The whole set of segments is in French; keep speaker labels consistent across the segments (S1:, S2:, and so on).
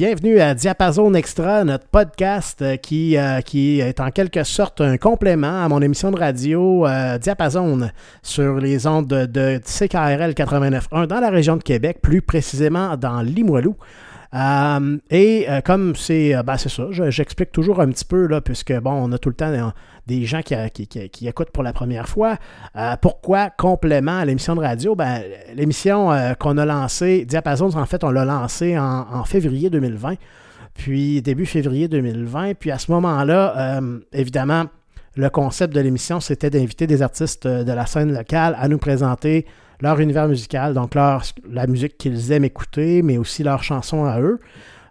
S1: bienvenue à Diapason Extra, notre podcast euh, qui, euh, qui est en quelque sorte un complément à mon émission de radio euh, Diapason sur les ondes de, de CKRL 89.1 dans la région de Québec, plus précisément dans Limoilou. Euh, et euh, comme c'est euh, ben, c'est ça, je- j'explique toujours un petit peu, là, puisque bon, on a tout le temps des gens qui, qui- qui- écoutent pour la première fois. Pourquoi complément à l'émission de radio? Ben, l'émission qu'on a lancée, Diapason, en fait, on l'a lancée en, en février 2020, puis début février 2020. Puis à ce moment-là, évidemment, le concept de l'émission, c'était d'inviter des artistes de la scène locale à nous présenter leur univers musical, donc leur, la musique qu'ils aiment écouter, mais aussi leurs chansons à eux.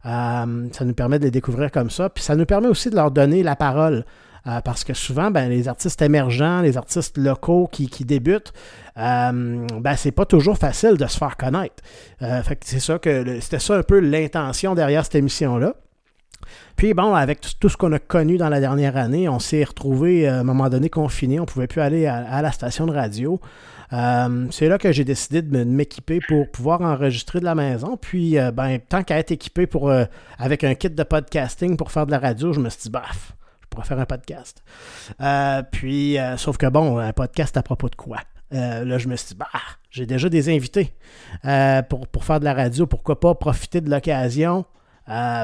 S1: Euh, ça nous permet de les découvrir comme ça. Puis ça nous permet aussi de leur donner la parole. Euh, parce que souvent, ben, les artistes émergents, les artistes locaux qui, qui débutent, euh, ben, c'est pas toujours facile de se faire connaître. Euh, c'est ça que c'était ça un peu l'intention derrière cette émission-là. Puis bon, avec tout, ce qu'on a connu dans la dernière année, on s'est retrouvé à un moment donné confiné, on pouvait plus aller à la station de radio. Euh, c'est là que j'ai décidé de m'équiper pour pouvoir enregistrer de la maison. Puis, euh, ben, tant qu'à être équipé pour, euh, avec un kit de podcasting pour faire de la radio, je me suis dit, baf, je pourrais faire un podcast. Euh, puis, sauf que bon, un podcast à propos de quoi? Là, je me suis dit, bah, j'ai déjà des invités pour, pour faire de la radio. Pourquoi pas profiter de l'occasion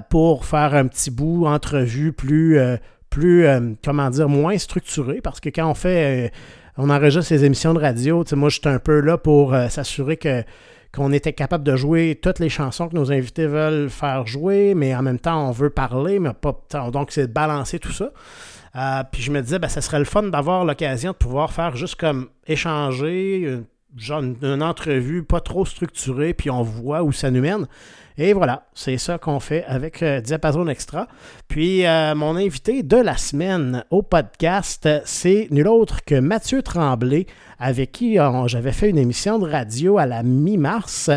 S1: pour faire un petit bout entrevue plus, plus comment dire, moins structuré. Parce que quand on fait, on enregistre ces émissions de radio, moi, j'étais un peu là pour euh, s'assurer qu'on était capable de jouer toutes les chansons que nos invités veulent faire jouer, mais en même temps, on veut parler, mais pas. Donc, c'est de balancer tout ça. Euh, puis je me disais, ben, ça serait le fun d'avoir l'occasion de pouvoir faire juste comme échanger, genre une, entrevue pas trop structurée, puis on voit où ça nous mène. Et voilà, c'est ça qu'on fait avec euh, Extra. Puis euh, mon invité de la semaine au podcast, c'est nul autre que Mathieu Tremblay, avec qui euh, j'avais fait une émission de radio à la mi-mars.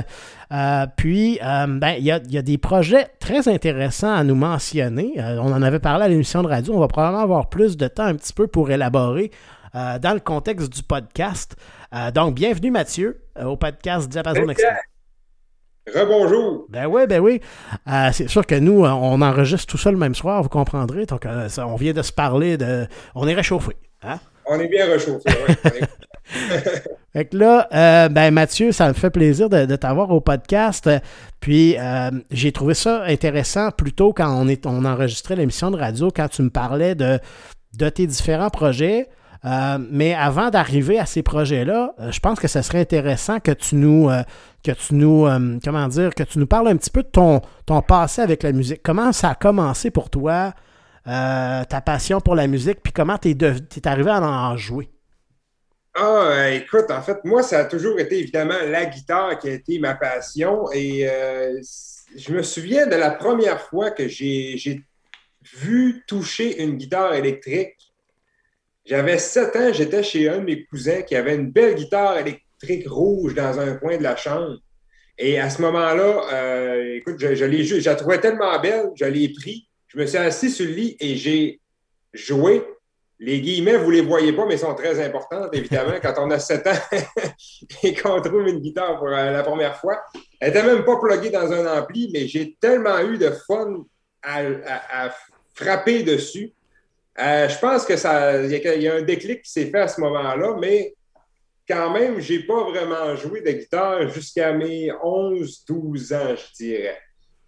S1: Euh, puis, ben, il y, a, il y a des projets très intéressants à nous mentionner. On en avait parlé à l'émission de radio. On va probablement avoir plus de temps un petit peu pour élaborer dans le contexte du podcast. Euh, donc, bienvenue Mathieu euh, au podcast Diapason Extra.
S2: Rebonjour.
S1: Ben oui, ben oui. Euh, c'est sûr que nous, on enregistre tout ça le même soir, vous comprendrez. Donc, euh, ça, on vient de se parler de. On est réchauffé. Hein?
S2: On est bien réchauffé. ouais.
S1: Fait que là, euh, ben Mathieu, ça me fait plaisir de, de t'avoir au podcast. Puis euh, j'ai trouvé ça intéressant plutôt quand on, est, on enregistrait l'émission de radio, quand tu me parlais de, de tes différents projets. Euh, mais avant d'arriver à ces projets-là, euh, je pense que ce serait intéressant que tu nous, euh, que tu nous, comment dire, que tu nous parles un petit peu de ton, ton passé avec la musique. Comment ça a commencé pour toi, ta passion pour la musique, puis comment tu es, arrivé à en jouer?
S2: Ah, écoute, en fait, moi, ça a toujours été évidemment la guitare qui a été ma passion. Et je me souviens de la première fois que j'ai vu toucher une guitare électrique. J'avais 7 ans, j'étais chez un de mes cousins qui avait une belle guitare électrique rouge dans un coin de la chambre. Et à ce moment-là, euh, écoute, je, je l'ai je la trouvais tellement belle, je l'ai pris, je me suis assis sur le lit et j'ai joué. Les guillemets, vous ne les voyez pas, mais sont très importantes, évidemment, quand on a 7 ans et qu'on trouve une guitare pour euh, la première fois. Elle n'était même pas pluguée dans un ampli, mais j'ai tellement eu de fun à frapper dessus. Euh, je pense que ça, il y, a- un déclic qui s'est fait à ce moment-là, mais quand même, j'ai pas vraiment joué de guitare jusqu'à mes 11-12 ans, je dirais.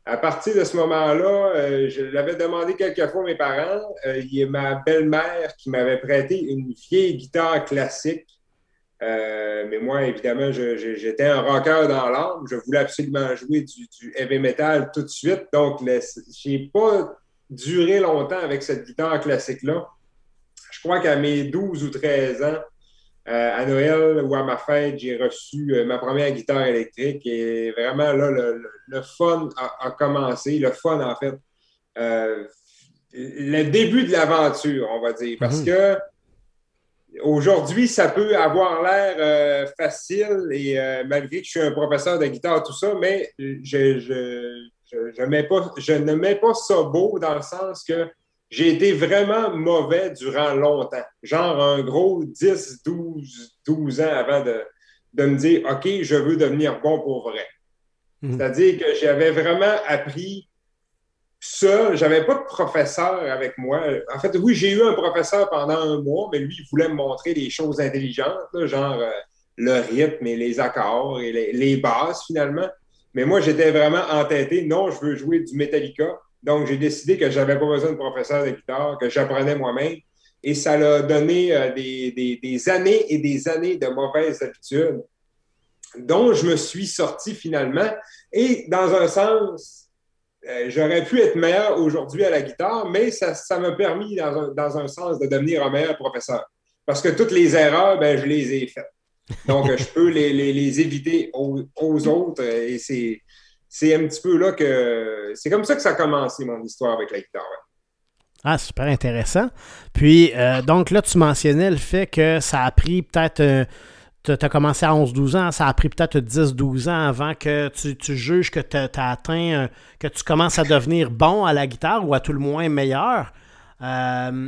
S2: À partir de ce moment-là, euh, je l'avais demandé quelques fois à mes parents. Euh, il y a ma belle-mère qui m'avait prêté une vieille guitare classique. Mais moi, évidemment, je- je- j'étais un rocker dans l'âme. Je voulais absolument jouer du, du heavy metal tout de suite. Donc, le- j'ai pas duré longtemps avec cette guitare classique-là. Je crois qu'à mes 12 ou 13 ans, euh, à Noël ou à ma fête, j'ai reçu euh, ma première guitare électrique et vraiment là, le, le- le fun a, a commencé. Le fun, en fait, euh, le début de l'aventure, on va dire. Parce
S1: Mhm.
S2: que aujourd'hui, ça peut avoir l'air facile et malgré que je suis un professeur de guitare, tout ça, mais je, je, je, je mets pas, je ne mets pas ça beau dans le sens que j'ai été vraiment mauvais durant longtemps. Genre un gros 10, 12, 12 ans avant de, de me dire OK, je veux devenir bon pour vrai.
S1: Mhm.
S2: C'est-à-dire que j'avais vraiment appris seul. J'avais pas de professeur avec moi. En fait, oui, j'ai eu un professeur pendant un mois, mais lui, il voulait me montrer des choses intelligentes, genre euh, le rythme et les accords et les, les bases, finalement. Mais moi, j'étais vraiment entêté. Non, je veux jouer du Metallica. Donc, j'ai décidé que j'avais pas besoin de professeur de guitare, que j'apprenais moi-même. Et ça l'a donné euh, des, années et des années de mauvaises habitudes dont je me suis sorti finalement. Et dans un sens, euh, j'aurais pu être meilleur aujourd'hui à la guitare, mais ça, m'a permis, dans un, sens, de devenir un meilleur professeur. Parce que toutes les erreurs, ben, je les ai faites. Donc, je peux les, éviter aux, autres. Et c'est un petit peu là que. C'est comme ça que ça a commencé, mon histoire avec la guitare.
S1: Ah, super intéressant. Puis, euh, donc là, tu mentionnais le fait que ça a pris peut-être tu as commencé à 11-12 ans, ça a pris peut-être 10-12 ans avant que tu, juges que tu as atteint, que tu commences à devenir bon à la guitare ou à tout le moins meilleur. Euh,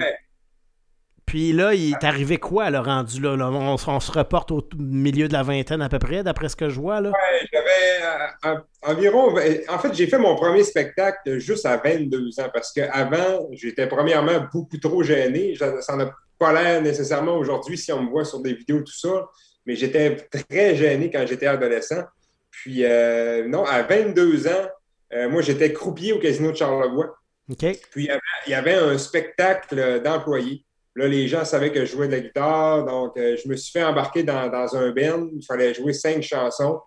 S1: puis là, il est arrivé quoi, le rendu là? On, se reporte au milieu de la vingtaine à peu près, d'après ce que je vois. Là?
S2: Ouais, j'avais euh, environ. En fait, j'ai fait mon premier spectacle juste à 22 ans parce qu'avant, j'étais premièrement beaucoup trop gêné. Ça n'a pas l'air nécessairement aujourd'hui si on me voit sur des vidéos, tout ça mais j'étais très gêné quand j'étais adolescent. Puis, euh, non, à 22 ans, euh, moi, j'étais croupier au Casino de Charlevoix.
S1: OK.
S2: Puis, il y avait, un spectacle d'employés. Là, les gens savaient que je jouais de la guitare, donc euh, je me suis fait embarquer dans, un band. Il fallait jouer cinq chansons.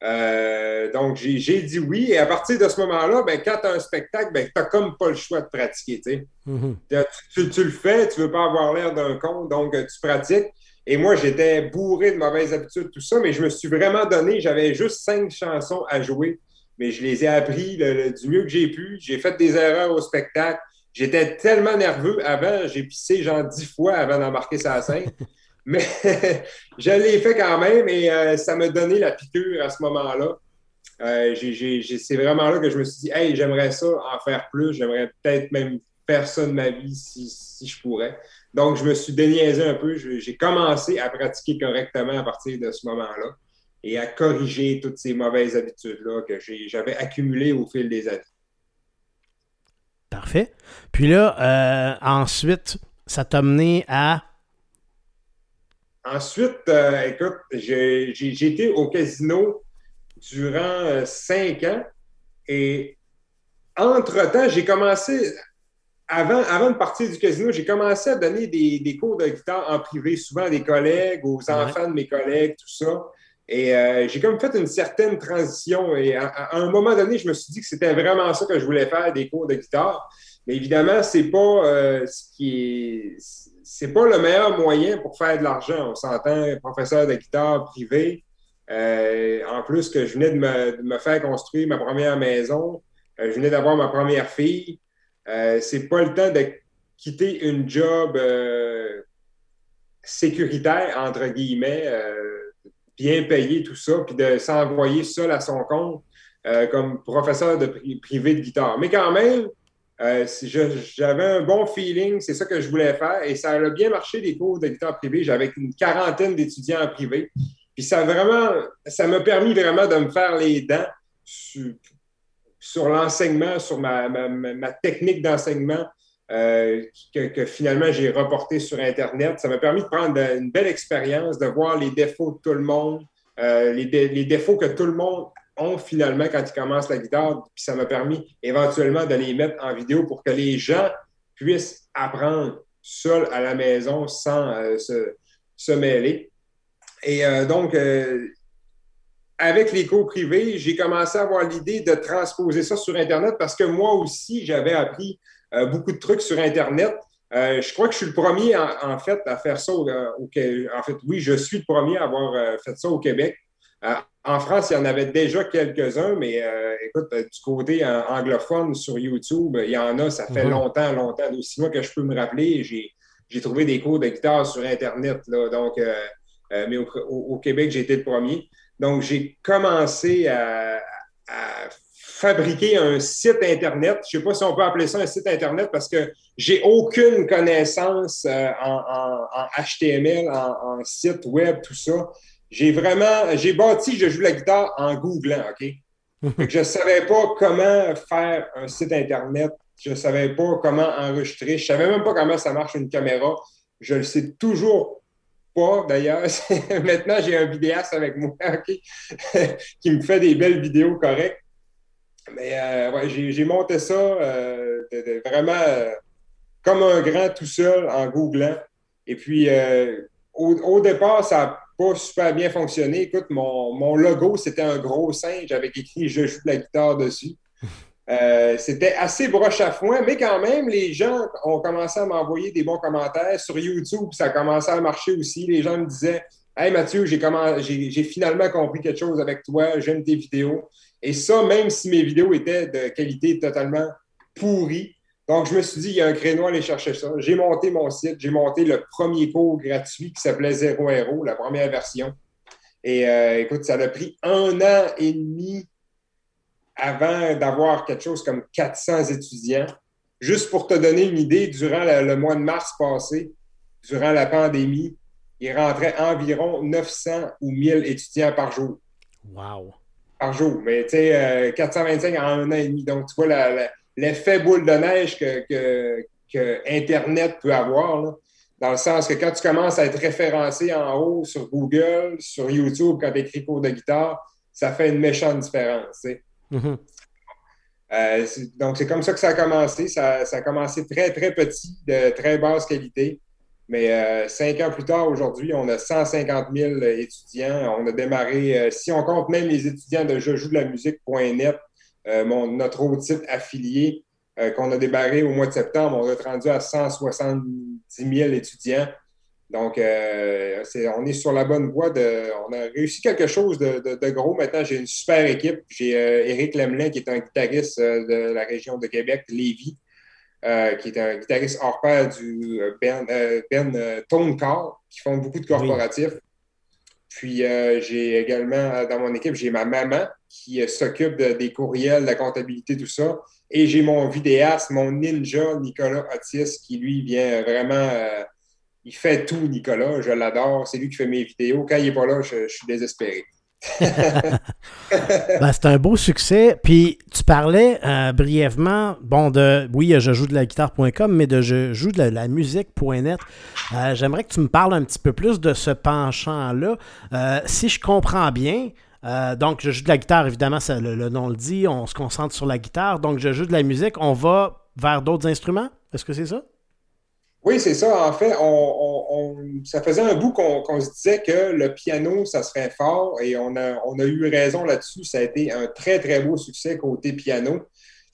S2: donc, j'ai dit oui. Et à partir de ce moment-là, ben, quand tu as un spectacle, ben, tu n'as comme pas le choix de pratiquer. Mm-hmm. tu, tu, le fais, tu ne veux pas avoir l'air d'un con, donc tu pratiques. Et moi, j'étais bourré de mauvaises habitudes, tout ça, mais je me suis vraiment donné. J'avais juste cinq chansons à jouer, mais je les ai appris du mieux que j'ai pu. J'ai fait des erreurs au spectacle. J'étais tellement nerveux avant, j'ai pissé genre dix fois avant d'embarquer sa scène. mais je l'ai fait quand même et euh, ça m'a donné la piqûre à ce moment-là. Euh, c'est vraiment là que je me suis dit, hey, j'aimerais ça en faire plus. J'aimerais peut-être même faire ça de ma vie si, si je pourrais. Donc, je me suis déniaisé un peu. J'ai commencé à pratiquer correctement à partir de ce moment-là et à corriger toutes ces mauvaises habitudes-là que j'avais accumulées au fil des années.
S1: Parfait. Puis là, euh, ensuite, ça t'a mené à.
S2: Ensuite, euh, écoute, j'ai été au casino durant euh, cinq ans et entre-temps, j'ai commencé avant, avant de partir du casino, j'ai commencé à donner des, cours de guitare en privé, souvent à des collègues, aux enfants de mes collègues, tout ça. Et euh, j'ai comme fait une certaine transition. Et à, un moment donné, je me suis dit que c'était vraiment ça que je voulais faire, des cours de guitare. Mais évidemment, c'est pas euh, ce qui est. C'est pas le meilleur moyen pour faire de l'argent. On s'entend, professeur de guitare privé. Euh, en plus que je venais de me, de me, faire construire ma première maison, je venais d'avoir ma première fille. Euh, c'est pas le temps de quitter une job euh, sécuritaire, entre guillemets, euh, bien payé, tout ça, puis de s'envoyer seul à son compte comme professeur de privé de guitare. Mais quand même, j'avais un bon feeling, c'est ça que je voulais faire, et ça a bien marché les cours de guitare privée. J'avais une quarantaine d'étudiants en privé. Puis ça vraiment, ça m'a permis vraiment de me faire les dents sur l'enseignement, sur ma, technique d'enseignement euh, que, finalement j'ai reporté sur Internet. Ça m'a permis de prendre une belle expérience, de voir les défauts de tout le monde, euh, les, défauts que tout le monde ont finalement quand ils commencent la guitare. Puis ça m'a permis éventuellement de les mettre en vidéo pour que les gens puissent apprendre seuls à la maison sans euh, se, se, mêler. Et donc, avec les cours privés, j'ai commencé à avoir l'idée de transposer ça sur Internet parce que moi aussi, j'avais appris beaucoup de trucs sur Internet. Euh, je crois que je suis le premier, en, fait, à faire ça au, Québec. En fait, oui, je suis le premier à avoir euh, fait ça au Québec. en France, il y en avait déjà quelques-uns, mais écoute, du côté anglophone sur YouTube, il y en a, ça fait mhm. longtemps, longtemps. Aussi loin que je peux me rappeler, j'ai trouvé des cours de guitare sur Internet. Là, donc, mais au Québec, j'ai été le premier. Donc, j'ai commencé à, fabriquer un site Internet. Je ne sais pas si on peut appeler ça un site Internet parce que j'ai aucune connaissance euh, en, HTML, en, site web, tout ça. J'ai vraiment, j'ai bâti Je joue la guitare en googlant, OK? je ne savais pas comment faire un site Internet. Je ne savais pas comment enregistrer. Je ne savais même pas comment ça marche une caméra. Je ne le sais toujours pas, d'ailleurs. Maintenant, j'ai un vidéaste avec moi qui me fait des belles vidéos correctes. Mais euh, ouais, j'ai monté ça euh, vraiment euh, comme un grand tout seul en googlant. Et puis, au, départ, ça n'a pas super bien fonctionné. Écoute, mon, logo, c'était un gros singe avec écrit Je joue de la guitare dessus. c'était assez broche à foin, mais quand même, les gens ont commencé à m'envoyer des bons commentaires. Sur YouTube, ça a commencé à marcher aussi. Les gens me disaient Hey Mathieu, j'ai finalement compris quelque chose avec toi, j'aime tes vidéos. Et ça, même si mes vidéos étaient de qualité totalement pourrie. Donc, je me suis dit, il y a un créneau à aller chercher ça. J'ai monté mon site, j'ai monté le premier cours gratuit qui s'appelait Zéro Héros, la première version. Et euh, écoute, ça a pris un an et demi avant d'avoir quelque chose comme 400 étudiants. Juste pour te donner une idée, durant le mois de mars passé, durant la pandémie, il rentrait environ 900 ou 1000 étudiants par jour.
S1: Wow!
S2: Par jour. Mais tu sais, 425 euh, en un an et demi. Donc, tu vois l'effet boule de neige que, Internet peut avoir. dans le sens que quand tu commences à être référencé en haut sur Google, sur YouTube, quand tu écris cours de guitare, ça fait une méchante différence. Mm-hmm. Euh, donc, c'est comme ça que ça a commencé. Ça, ça, a commencé très, très petit, de très basse qualité. Mais euh, cinq ans plus tard, aujourd'hui, on a 150 000 étudiants. On a démarré, euh, si on compte même les étudiants de je joue de la musique.net, euh, notre autre site affilié qu'on a démarré au mois de septembre, on est rendu à 170 000 étudiants. Donc, on est sur la bonne voie. De, on a réussi quelque chose de, gros. Maintenant, j'ai une super équipe. J'ai Éric Lemelin, qui est un guitariste de la région de Québec, Lévis. Euh, qui est un guitariste hors pair du euh, Ben, euh, ben qui font beaucoup de corporatifs. Puis j'ai également dans mon équipe, j'ai ma maman qui s'occupe des courriels, de la comptabilité, tout ça. Et j'ai mon vidéaste, mon ninja, Nicolas Otis, qui lui vient vraiment. il fait tout, Nicolas. Je l'adore. C'est lui qui fait mes vidéos. Quand il n'est pas là, je suis désespéré.
S1: Ben, c'est un beau succès. Puis tu parlais euh, brièvement, bon, de oui, je joue de la guitare.com, mais de je joue de la, musique.net. Euh, j'aimerais que tu me parles un petit peu plus de ce penchant-là. Euh, si je comprends bien, donc je joue de la guitare, évidemment, le, nom le dit, on se concentre sur la guitare. Donc je joue de la musique, on va vers d'autres instruments? Est-ce que c'est ça?
S2: Oui, c'est ça. En fait, on, ça faisait un bout qu'on se disait que le piano, ça serait fort et on a, on a eu raison là-dessus. Ça a été un très, très beau succès côté piano.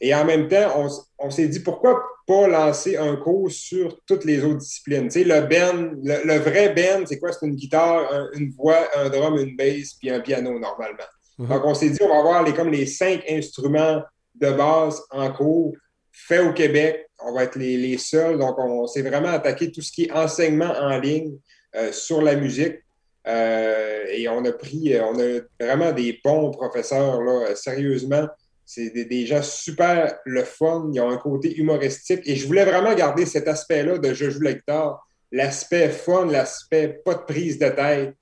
S2: Et en même temps, on, s'est dit pourquoi pas lancer un cours sur toutes les autres disciplines? Tu sais, le band, le, vrai band, c'est quoi? C'est une guitare, une voix, un drum, une bass, puis un piano normalement. Mhm. Donc, on s'est dit, on va avoir les, comme les cinq instruments de base en cours faits au Québec on va être les, seuls. Donc, on s'est vraiment attaqué tout ce qui est enseignement en ligne euh, sur la musique. Euh, et on a pris, on a vraiment des bons professeurs, là, sérieusement. C'est des, gens super le fun. Ils ont un côté humoristique. Et je voulais vraiment garder cet aspect-là de je joue la. L'aspect fun, l'aspect pas de prise de tête,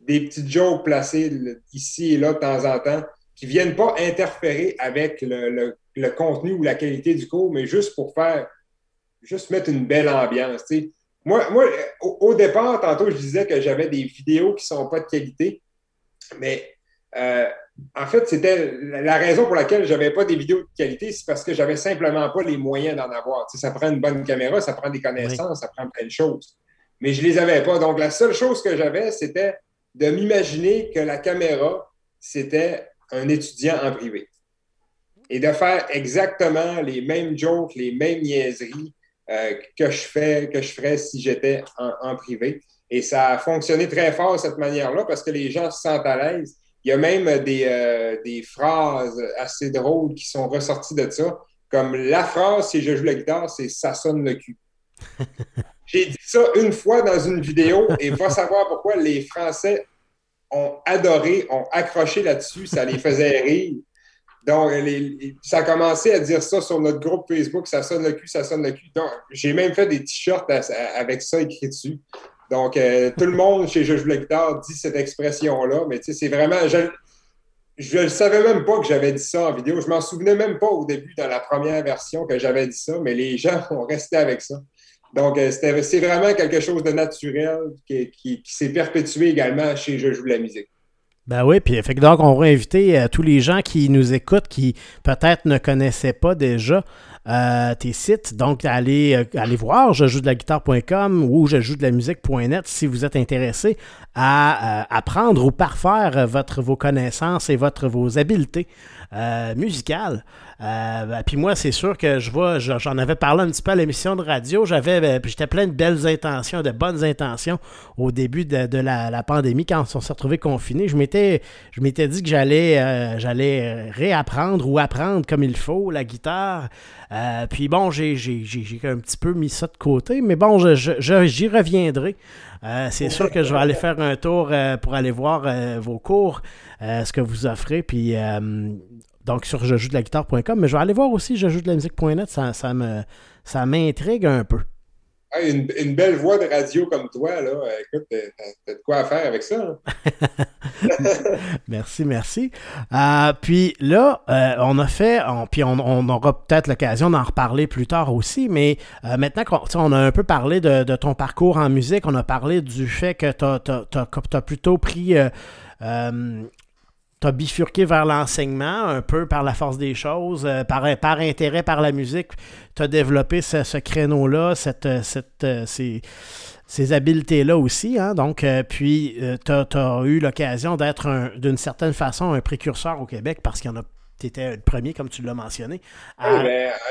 S2: des petites jokes placées ici et là de temps en temps qui viennent pas interférer avec le contenu ou la qualité du cours, mais juste pour faire, juste mettre une belle ambiance. Moi, moi au, départ, tantôt, je disais que j'avais des vidéos qui ne sont pas de qualité, mais euh, en fait, c'était la raison pour laquelle je n'avais pas des vidéos de qualité, c'est parce que j'avais simplement pas les moyens d'en avoir. ça prend une bonne caméra, ça prend des connaissances, ça prend plein de choses. Mais je ne les avais pas. Donc, la seule chose que j'avais, c'était de m'imaginer que la caméra, c'était un étudiant en privé et de faire exactement les mêmes jokes, les mêmes niaiseries euh, que je fais, que je ferais si j'étais en, privé. Et ça a fonctionné très fort cette manière-là parce que les gens se sentent à l'aise. Il y a même des, euh, des phrases assez drôles qui sont ressorties de ça, comme la phrase si je joue la guitare, c'est ça sonne le cul. J'ai dit ça une fois dans une vidéo et va savoir pourquoi les Français ont adoré, ont accroché là-dessus, ça les faisait rire. Donc, ça a commencé à dire ça sur notre groupe Facebook, ça sonne le cul, ça sonne le cul. Donc, j'ai même fait des t-shirts avec ça écrit dessus. Donc, euh, tout le monde chez Je joue la guitare dit cette expression-là, mais tu sais, c'est vraiment. je ne savais même pas que j'avais dit ça en vidéo. Je m'en souvenais même pas au début dans la première version que j'avais dit ça, mais les gens ont resté avec ça. Donc, euh, c'est vraiment quelque chose de naturel qui, s'est perpétué également chez Je joue la musique.
S1: Ben oui, puis fait donc on va inviter euh, tous les gens qui nous écoutent, qui peut-être ne connaissaient pas déjà euh, tes sites. Donc, allez, allez voir je joue de la guitare.com ou je joue de la musique.net si vous êtes intéressé à apprendre ou parfaire votre, vos connaissances et votre, vos habiletés musicales. Euh, ben, puis moi, c'est sûr que je vois, j'en avais parlé un petit peu à l'émission de radio. J'avais, ben, j'étais plein de belles intentions, de bonnes intentions au début de, la, pandémie quand on s'est retrouvés confinés. Je m'étais, je m'étais dit que j'allais, euh, j'allais réapprendre ou apprendre comme il faut la guitare. Euh, puis bon, j'ai, j'ai, un petit peu mis ça de côté, mais bon, j'y reviendrai. c'est sûr que je vais aller faire un tour pour aller voir vos cours, ce que vous offrez. Puis donc sur je joue de la guitare.com, mais je vais aller voir aussi je joue de la musique.net, ça, ça, me, ça m'intrigue un peu.
S2: une, belle voix de radio comme toi, là, écoute, t'as, de quoi faire avec ça.
S1: merci, merci. Euh, puis là, euh, on a fait, puis on, aura peut-être l'occasion d'en reparler plus tard aussi, mais euh, maintenant qu'on a un peu parlé de, ton parcours en musique, on a parlé du fait que tu as, plutôt pris as bifurqué vers l'enseignement un peu par la force des choses, euh, par, par intérêt par la musique. Tu as développé ce, créneau-là, cette, cette, euh, ces, habiletés-là aussi. Hein. Donc, euh, puis, tu as, eu l'occasion d'être d'une certaine façon un précurseur au Québec parce qu'il y en a. Tu étais le premier, comme tu l'as mentionné.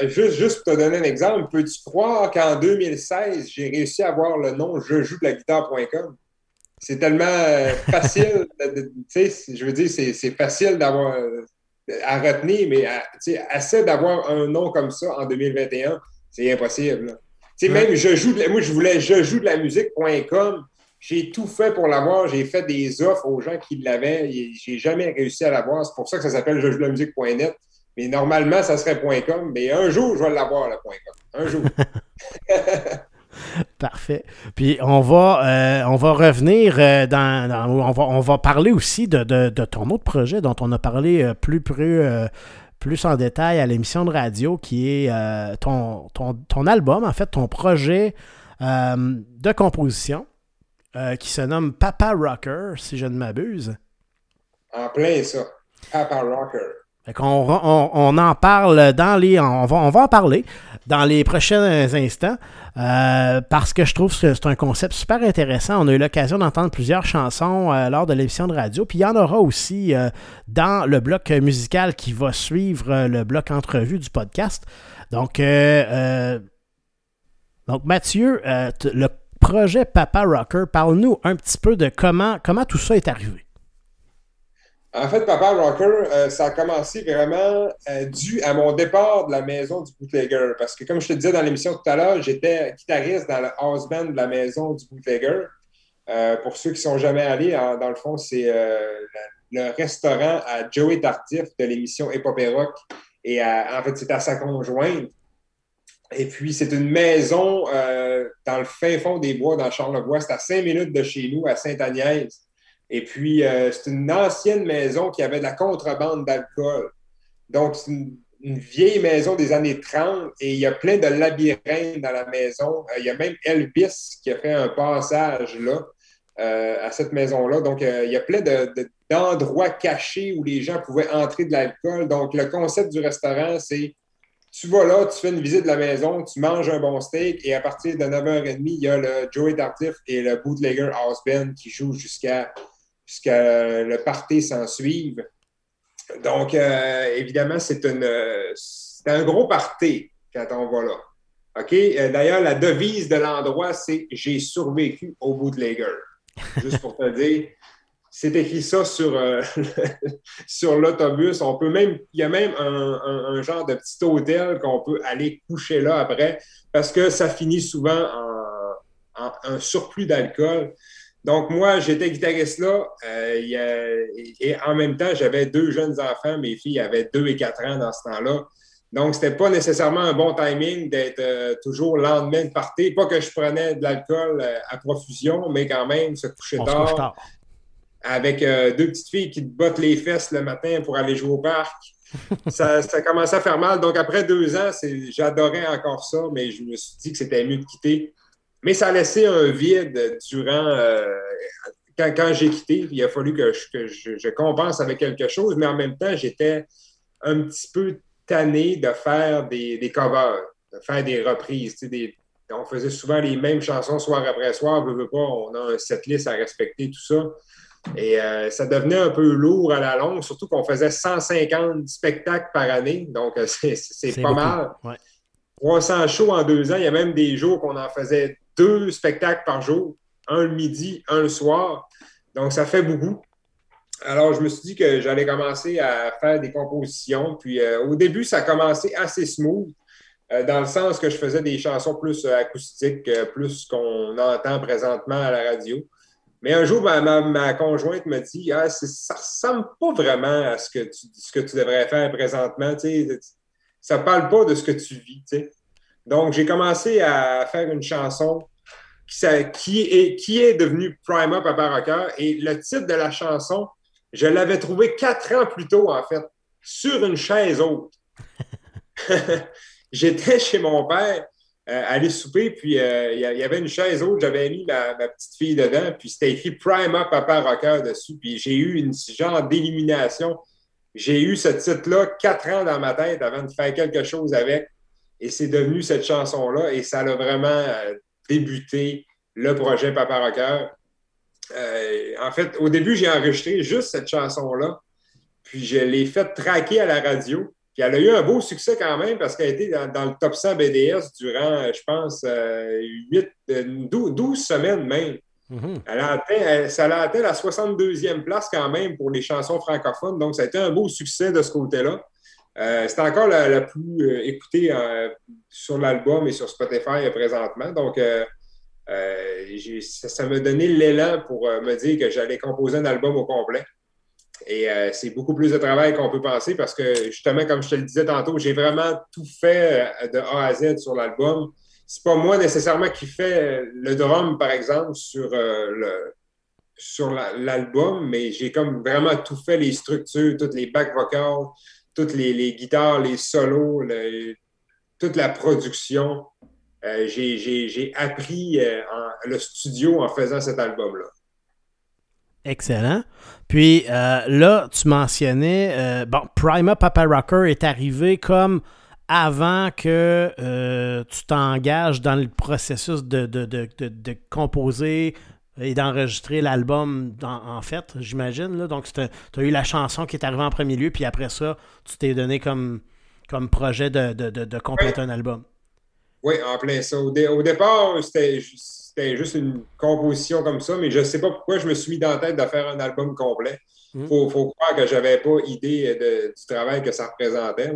S2: Juste, juste pour te donner un exemple, peux-tu croire qu'en 2016, j'ai réussi à avoir le nom je joue de la guitare.com? C'est tellement euh, facile, tu sais, je veux dire, c'est facile d'avoir euh, à retenir, mais assez d'avoir un nom comme ça en 2021, c'est impossible. Tu sais, même je joue de moi, je voulais je joue de la musique.com. J'ai tout fait pour l'avoir. J'ai fait des offres aux gens qui l'avaient. J'ai jamais réussi à l'avoir. C'est pour ça que ça s'appelle je joue de la musique.net. Mais normalement, ça serait .com. Mais un jour, je vais l'avoir, le .com. Un jour.
S1: Parfait. Puis on va, euh, on va revenir euh, dans, on, va, on va parler aussi de, ton autre projet dont on a parlé euh, plus, plus, en détail à l'émission de radio, qui est ton, ton, album, en fait, ton projet de composition qui se nomme Papa Rocker, si je ne m'abuse.
S2: En plein ça. Papa Rocker.
S1: On, on, en parle dans les. On va, on va en parler dans les prochains instants euh, parce que je trouve que c'est un concept super intéressant. On a eu l'occasion d'entendre plusieurs chansons euh, lors de l'émission de radio. Puis il y en aura aussi euh, dans le bloc musical qui va suivre le bloc entrevue du podcast. Donc, donc Mathieu, le projet Papa Rocker, parle-nous un petit peu de comment, comment tout ça est arrivé.
S2: En fait, Papa Rocker, euh, ça a commencé vraiment euh, dû à mon départ de la maison du bootlegger. Parce que, comme je te disais dans l'émission tout à l'heure, j'étais guitariste dans le house band de la maison du bootlegger. Euh, pour ceux qui ne sont jamais allés, dans le fond, c'est le, restaurant à Joey Tardif de l'émission Épopée Rock. Et en fait, c'est à sa conjointe. Et puis, c'est une maison dans le fin fond des bois, dans Charlevoix. C'est à cinq minutes de chez nous, à Sainte-Agnès. Et puis, euh, c'est une ancienne maison qui avait de la contrebande d'alcool. Donc, c'est une, vieille maison des années 30 et il y a plein de labyrinthes dans la maison. Euh, il y a même Elvis qui a fait un passage là, euh, à cette maison-là. Donc, il y a plein d'endroits cachés où les gens pouvaient entrer de l'alcool. Donc, le concept du restaurant, c'est tu vas là, tu fais une visite de la maison, tu manges un bon steak et à partir de 9h30, il y a le Joey Tardif et le Bootlegger House qui jouent jusqu'à jusqu'à le party s'en suive. Donc, euh, évidemment, c'est un gros party quand on va là. OK? Euh, d'ailleurs, la devise de l'endroit, c'est J'ai survécu au bootlegger. Juste pour te dire, c'est écrit ça sur, euh, sur l'autobus. On peut même, il y a même un, genre de petit hôtel qu'on peut aller coucher là après parce que ça finit souvent en un surplus d'alcool. Donc, moi, j'étais guitariste là euh, et en même temps, j'avais deux jeunes enfants. Mes filles avaient deux et quatre ans dans ce temps-là. Donc, c'était pas nécessairement un bon timing d'être euh, toujours lendemain de partir. Pas que je prenais de l'alcool euh, à profusion, mais quand même se coucher tard. avec deux petites filles qui te bottent les fesses le matin pour aller jouer au parc. ça, ça commençait à faire mal. Donc, après deux ans, j'adorais encore ça, mais je me suis dit que c'était mieux de quitter. Mais ça a laissé un vide durant. quand, j'ai quitté, il a fallu que, je, compense avec quelque chose, mais en même temps, j'étais un petit peu tanné de faire des, des covers, de faire des reprises. Des, on faisait souvent les mêmes chansons soir après soir. On veut pas, on a un setlist à respecter, tout ça. Et euh, ça devenait un peu lourd à la longue, surtout qu'on faisait 150 spectacles par année. Donc, euh, c'est pas mal. 300 shows en deux ans. Il y a même des jours qu'on en faisait deux spectacles par jour, un le midi, un le soir. Donc, ça fait beaucoup. Alors, je me suis dit que j'allais commencer à faire des compositions. Puis, euh, au début, ça a commencé assez smooth, euh, dans le sens que je faisais des chansons plus euh, acoustiques, plus qu'on entend présentement à la radio. Mais un jour, ma, conjointe me dit ah, Ça ne ressemble pas vraiment à ce que tu, ce que tu devrais faire présentement. Ça ne parle pas de ce que tu vis. Donc, j'ai commencé à faire une chanson qui, est, devenue Prime Up à. Et le titre de la chanson, je l'avais trouvé quatre ans plus tôt, en fait, sur une chaise haute. J'étais chez mon père, euh, aller souper, puis euh, il y avait une chaise haute, j'avais mis ma, petite fille dedans, puis c'était écrit Prime Up Papa Rocker dessus, puis j'ai eu une genre d'illumination. J'ai eu ce titre-là quatre ans dans ma tête avant de faire quelque chose avec, et c'est devenu cette chanson-là, et ça a vraiment euh, débuté le projet Papa Rocker. Euh, en fait, au début, j'ai enregistré juste cette chanson-là. Puis je l'ai fait traquer à la radio. Puis elle a eu un beau succès quand même parce qu'elle a été dans, le top 100 BDS durant, je pense, 8, euh, 12, euh, semaines même. Mm-hmm. elle a atteint, ça a atteint la 62e place quand même pour les chansons francophones. Donc, ça a été un beau succès de ce côté-là. C'est encore la, plus écoutée sur l'album et sur Spotify présentement. Donc, euh, ça m'a donné l'élan pour euh, me dire que j'allais composer un album au complet. Et euh, c'est beaucoup plus de travail qu'on peut penser parce que, justement, comme je te le disais tantôt, j'ai vraiment tout fait de A à Z sur l'album. C'est pas moi nécessairement qui fais le drum, par exemple, sur le sur l'album, mais j'ai comme vraiment tout fait, les structures, toutes les back vocals, toutes les, guitares, les solos, toute la production. Euh, j'ai appris euh, le studio en faisant cet album-là.
S1: Excellent. Puis euh, là, tu mentionnais, bon, Prima Papa Rocker est arrivé comme avant que tu t'engages dans le processus de, de, composer et d'enregistrer l'album, en, fait, j'imagine. Donc, tu as eu la chanson qui est arrivée en premier lieu, puis après ça, tu t'es donné comme, comme projet de, compléter un album.
S2: Oui, en plein ça. Au, départ, c'était juste une composition comme ça, mais je ne sais pas pourquoi je me suis mis dans la tête de faire un album complet. Il hmm. faut, croire que je n'avais pas idée du travail que ça représentait.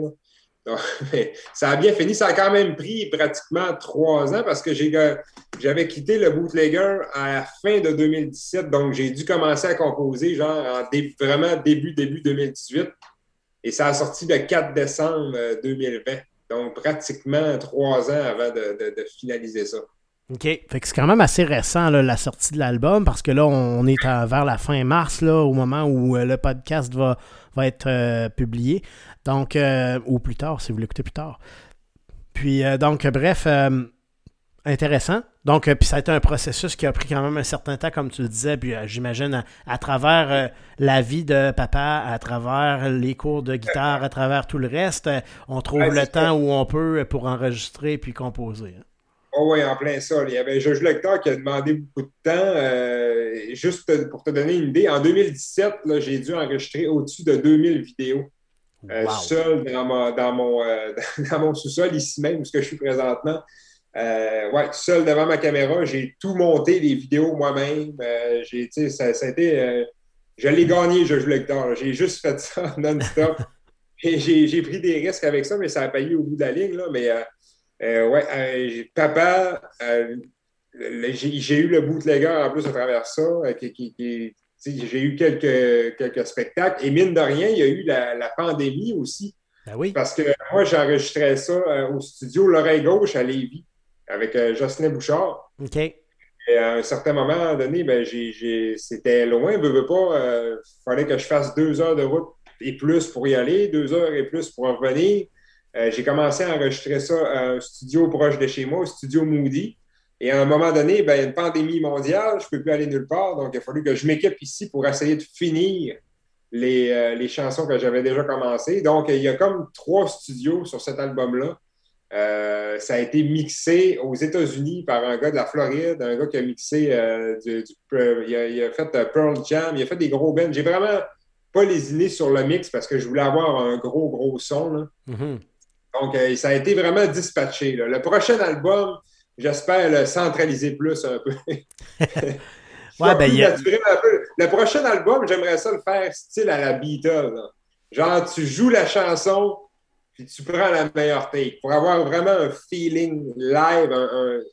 S2: ça a bien fini. Ça a quand même pris pratiquement trois ans parce que j'avais quitté le bootlegger à la fin de 2017. Donc, j'ai dû commencer à composer genre en vraiment début, début 2018. Et ça a sorti le 4 décembre 2020. Euh, donc, pratiquement trois ans avant de, finaliser ça.
S1: OK. Fait que c'est quand même assez récent, la sortie de l'album, parce que là, on est vers la fin mars, là, au moment où euh, le podcast va, va être euh, publié. Donc, euh, ou plus tard, si vous l'écoutez plus tard. Puis, donc, bref, intéressant. Donc, euh, puis ça a été un processus qui a pris quand même un certain temps, comme tu le disais, puis euh, j'imagine à, travers euh, la vie de papa, à travers les cours de guitare, à travers tout le reste, on trouve le temps où on peut pour enregistrer puis composer. Hein.
S2: Oh oui, en plein ça. Il y avait Georges Lecteur qui a demandé beaucoup de temps. juste pour te donner une idée, en 2017, j'ai dû enregistrer au-dessus de 2000 vidéos. seul dans, dans mon, dans mon sous-sol, ici même, où je suis présentement. Euh, ouais, seul devant ma caméra, j'ai tout monté, les vidéos moi-même. Euh, j'ai, ça, ça, a été. Euh, je l'ai gagné, je joue lecteur. J'ai juste fait ça non-stop. Et j'ai pris des risques avec ça, mais ça a payé au bout de la ligne. Là. Mais ouais, papa, j'ai eu le bootlegger en plus à travers ça. j'ai eu quelques, quelques spectacles. Et mine de rien, il y a eu la, pandémie aussi.
S1: Ben oui.
S2: Parce que moi, j'enregistrais ça au studio L'Oreille Gauche à Lévis avec euh, Jocelyn Bouchard.
S1: OK.
S2: Et à un certain moment donné, ben, c'était loin, veux pas. Il euh, fallait que je fasse deux heures de route et plus pour y aller, deux heures et plus pour en revenir. Euh, j'ai commencé à enregistrer ça à un studio proche de chez moi, au studio Moody. Et à un moment donné, ben, il y a une pandémie mondiale, je ne peux plus aller nulle part, donc il a fallu que je m'équipe ici pour essayer de finir les, euh, les chansons que j'avais déjà commencées. Donc, il y a comme trois studios sur cet album-là. Euh, ça a été mixé aux États-Unis par un gars de la Floride, un gars qui a mixé euh, du, il, a, fait Pearl Jam, il a fait des gros bands. J'ai vraiment pas lésiné sur le mix parce que je voulais avoir un gros, gros son. Mm-hmm. Donc, ça a été vraiment dispatché. Le prochain album, j'espère le centraliser plus un peu. Ouais, ben, Le prochain album, j'aimerais ça le faire style à la Beatles. Genre, tu joues la chanson, puis tu prends la meilleure take pour avoir vraiment un feeling live,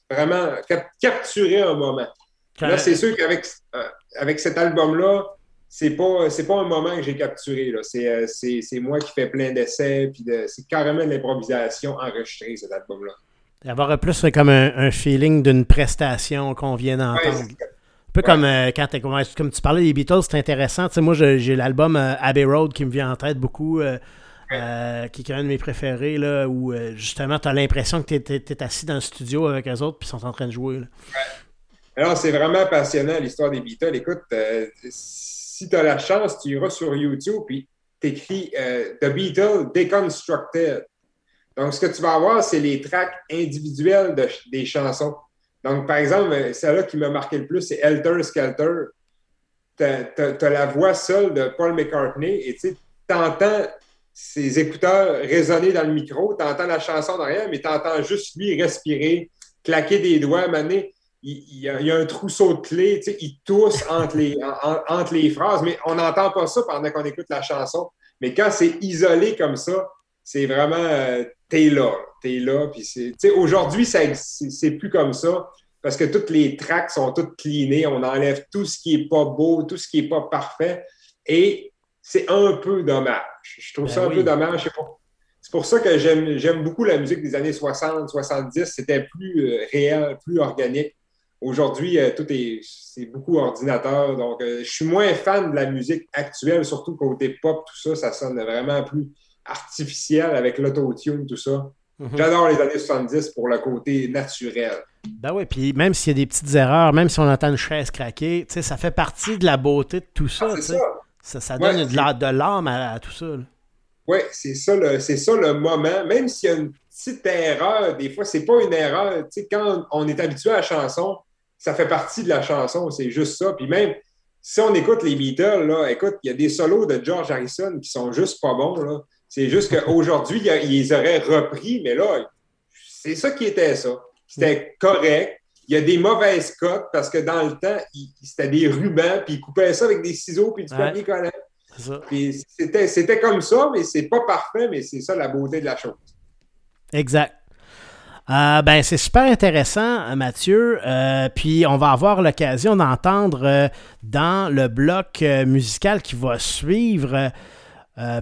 S2: vraiment capturer un moment. Là, c'est sûr qu'avec euh, avec cet album-là, c'est pas, pas un moment que j'ai capturé. Euh, c'est, moi qui fais plein d'essais, puis c'est carrément l'improvisation enregistrée, cet album-là.
S1: Avoir plus comme un, feeling d'une prestation qu'on vient d'entendre peu comme euh, quand comme tu parlais des Beatles, c'est intéressant. moi, j'ai l'album euh, Abbey Road qui me vient en tête beaucoup, euh, qui est un de mes préférés, là, où justement, tu as l'impression que tu es, assis dans le studio avec eux autres puis ils sont en train de jouer.
S2: Alors, c'est vraiment passionnant l'histoire des Beatles. Écoute, si tu as la chance, tu iras sur YouTube puis tu écris The Beatles Deconstructed. Donc, ce que tu vas avoir, c'est les tracks individuels des chansons. Donc, par exemple, euh, celle-là qui m'a marqué le plus, c'est Helter Skelter. Tu as, la voix seule de Paul McCartney et tu entends ses écouteurs résonner dans le micro, tu entends la chanson derrière, mais tu entends juste lui respirer, claquer des doigts, maner. Il, il, y a, un trousseau de clés, il tousse entre les, entre les phrases, mais on n'entend pas ça pendant qu'on écoute la chanson. Mais quand c'est isolé comme ça, c'est vraiment, euh, t'es là, t'es là. Puis c'est, aujourd'hui, c'est plus comme ça parce que toutes les tracks sont toutes cleanées. On enlève tout ce qui n'est pas beau, tout ce qui n'est pas parfait. Et c'est un peu dommage. Je trouve ça ben un peu dommage. C'est pour ça que j'aime beaucoup la musique des années 60, 70. C'était plus euh, réel, plus organique. Aujourd'hui, euh, tout est, c'est beaucoup ordinateur. Donc, je suis moins fan de la musique actuelle, surtout côté pop, tout ça. Ça sonne vraiment plus artificiel avec l'autotune, tout ça. Mhm. J'adore les années 70 pour le côté naturel.
S1: Ben oui, puis même s'il y a des petites erreurs, même si on entend une chaise craquer, ça fait partie de la beauté de tout ça. Ah, ça. ça. donne de l'âme à, tout ça.
S2: Oui, c'est ça, le, ça le moment. Même s'il y a une petite erreur, des fois, c'est pas une erreur. quand on est habitué à la chanson, ça fait partie de la chanson, c'est juste ça. Puis même, si on écoute les Beatles, là, écoute, il y a des solos de George Harrison qui sont juste pas bons. Là. C'est juste qu'aujourd'hui, ils auraient repris, mais là, c'est ça qui était ça. C'était correct. Il y a des mauvaises cotes parce que dans le temps, c'était des rubans, puis ils coupaient ça avec des ciseaux puis du papier collant. C'était comme ça, mais c'est pas parfait, mais c'est ça la beauté de la chose.
S1: Exact. Euh, ben, c'est super intéressant, Mathieu. Euh, puis on va avoir l'occasion d'entendre euh, dans le bloc musical qui va suivre